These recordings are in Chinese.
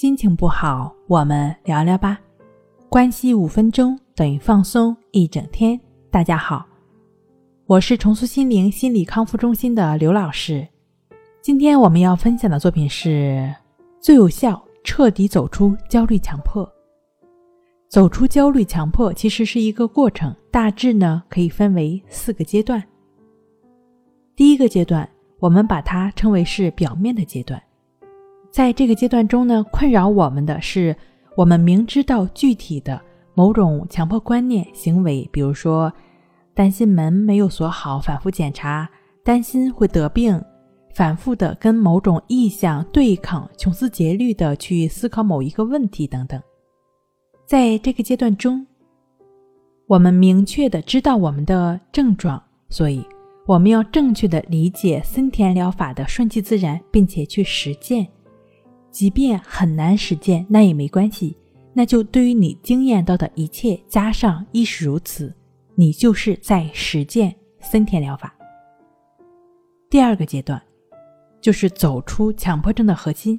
心情不好，我们聊聊吧。关系五分钟等于放松一整天。大家好，我是重塑心灵心理康复中心的刘老师。今天我们要分享的作品是最有效彻底走出焦虑强迫。走出焦虑强迫其实是一个过程，大致呢可以分为四个阶段。第一个阶段，我们把它称为是表面的阶段。在这个阶段中呢，困扰我们的是，我们明知道具体的某种强迫观念行为，比如说担心门没有锁好，反复检查；担心会得病，反复的跟某种意向对抗，穷思竭虑的去思考某一个问题等等。在这个阶段中，我们明确的知道我们的症状，所以我们要正确的理解森田疗法的顺其自然，并且去实践。即便很难实践，那也没关系。那就对于你经验到的一切加上亦是如此，你就是在实践森田疗法。第二个阶段，就是走出强迫症的核心。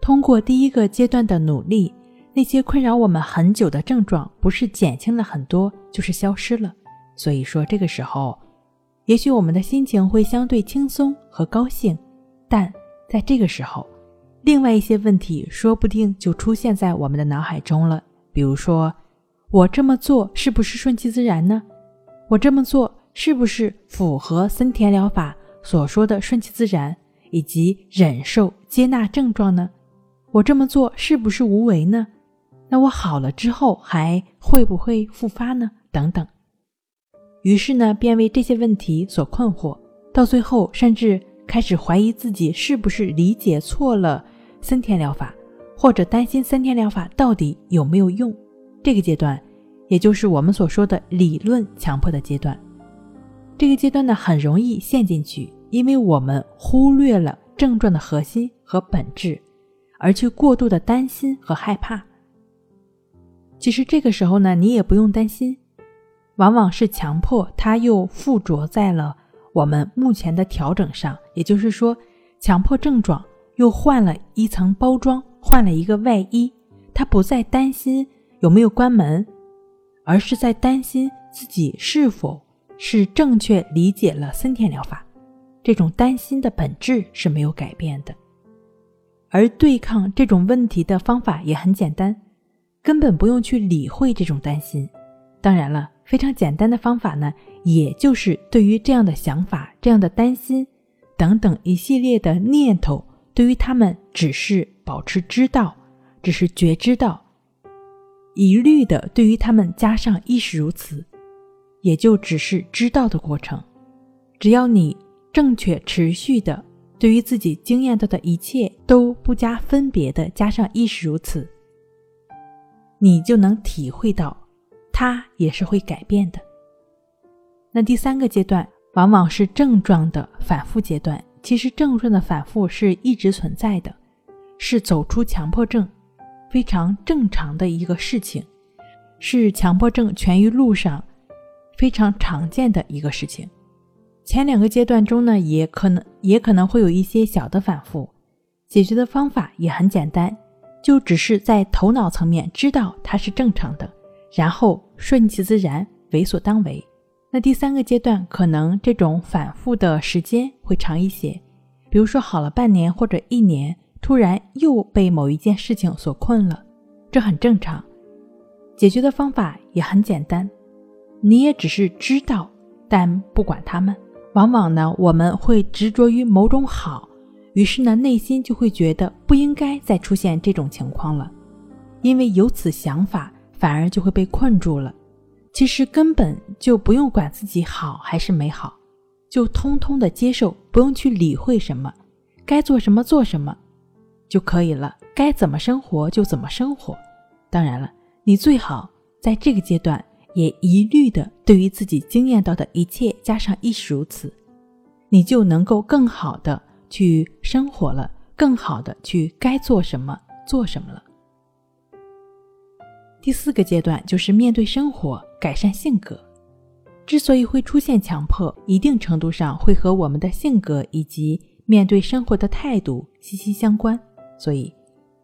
通过第一个阶段的努力，那些困扰我们很久的症状，不是减轻了很多，就是消失了。所以说，这个时候，也许我们的心情会相对轻松和高兴，但在这个时候。另外一些问题说不定就出现在我们的脑海中了，比如说，我这么做是不是顺其自然呢？我这么做是不是符合森田疗法所说的顺其自然以及忍受接纳症状呢？我这么做是不是无为呢？那我好了之后还会不会复发呢？等等。于是呢，便为这些问题所困惑，到最后甚至。开始怀疑自己是不是理解错了森田疗法，或者担心森田疗法到底有没有用。这个阶段，也就是我们所说的理论强迫的阶段。这个阶段呢，很容易陷进去，因为我们忽略了症状的核心和本质，而去过度的担心和害怕。其实这个时候呢，你也不用担心，往往是强迫，它又附着在了。我们目前的调整上，也就是说，强迫症状又换了一层包装，换了一个外衣。他不再担心有没有关门，而是在担心自己是否是正确理解了森田疗法。这种担心的本质是没有改变的，而对抗这种问题的方法也很简单，根本不用去理会这种担心。当然了，非常简单的方法呢。也就是对于这样的想法、这样的担心等等一系列的念头，对于他们只是保持知道，只是觉知到，一律的对于他们加上亦是如此，也就只是知道的过程。只要你正确持续的对于自己经验到的一切都不加分别的加上亦是如此，你就能体会到，它也是会改变的。那第三个阶段往往是症状的反复阶段。其实症状的反复是一直存在的，是走出强迫症非常正常的一个事情，是强迫症痊愈路上非常常见的一个事情。前两个阶段中呢，也可能也可能会有一些小的反复，解决的方法也很简单，就只是在头脑层面知道它是正常的，然后顺其自然，为所当为。那第三个阶段，可能这种反复的时间会长一些，比如说好了半年或者一年，突然又被某一件事情所困了，这很正常。解决的方法也很简单，你也只是知道，但不管他们。往往呢，我们会执着于某种好，于是呢，内心就会觉得不应该再出现这种情况了，因为有此想法，反而就会被困住了。其实根本就不用管自己好还是没好，就通通的接受，不用去理会什么，该做什么做什么就可以了，该怎么生活就怎么生活。当然了，你最好在这个阶段也一律的对于自己经验到的一切加上亦是如此，你就能够更好的去生活了，更好的去该做什么做什么了。第四个阶段就是面对生活。改善性格，之所以会出现强迫，一定程度上会和我们的性格以及面对生活的态度息息相关。所以，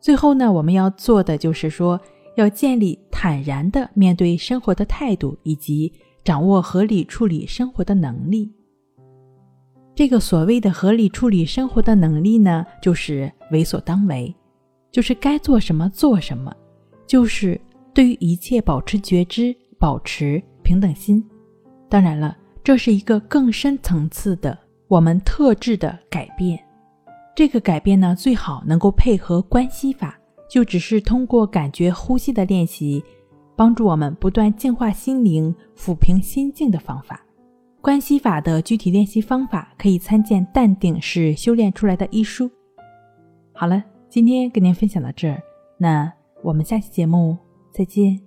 最后呢，我们要做的就是说，要建立坦然的面对生活的态度，以及掌握合理处理生活的能力。这个所谓的合理处理生活的能力呢，就是为所当为，就是该做什么做什么，就是对于一切保持觉知，保持平等心。当然了，这是一个更深层次的我们特质的改变。这个改变呢，最好能够配合关系法，就只是通过感觉呼吸的练习，帮助我们不断净化心灵、抚平心境的方法。关系法的具体练习方法可以参见《淡定是修炼出来的》一书。好了，今天跟您分享到这儿，那我们下期节目再见。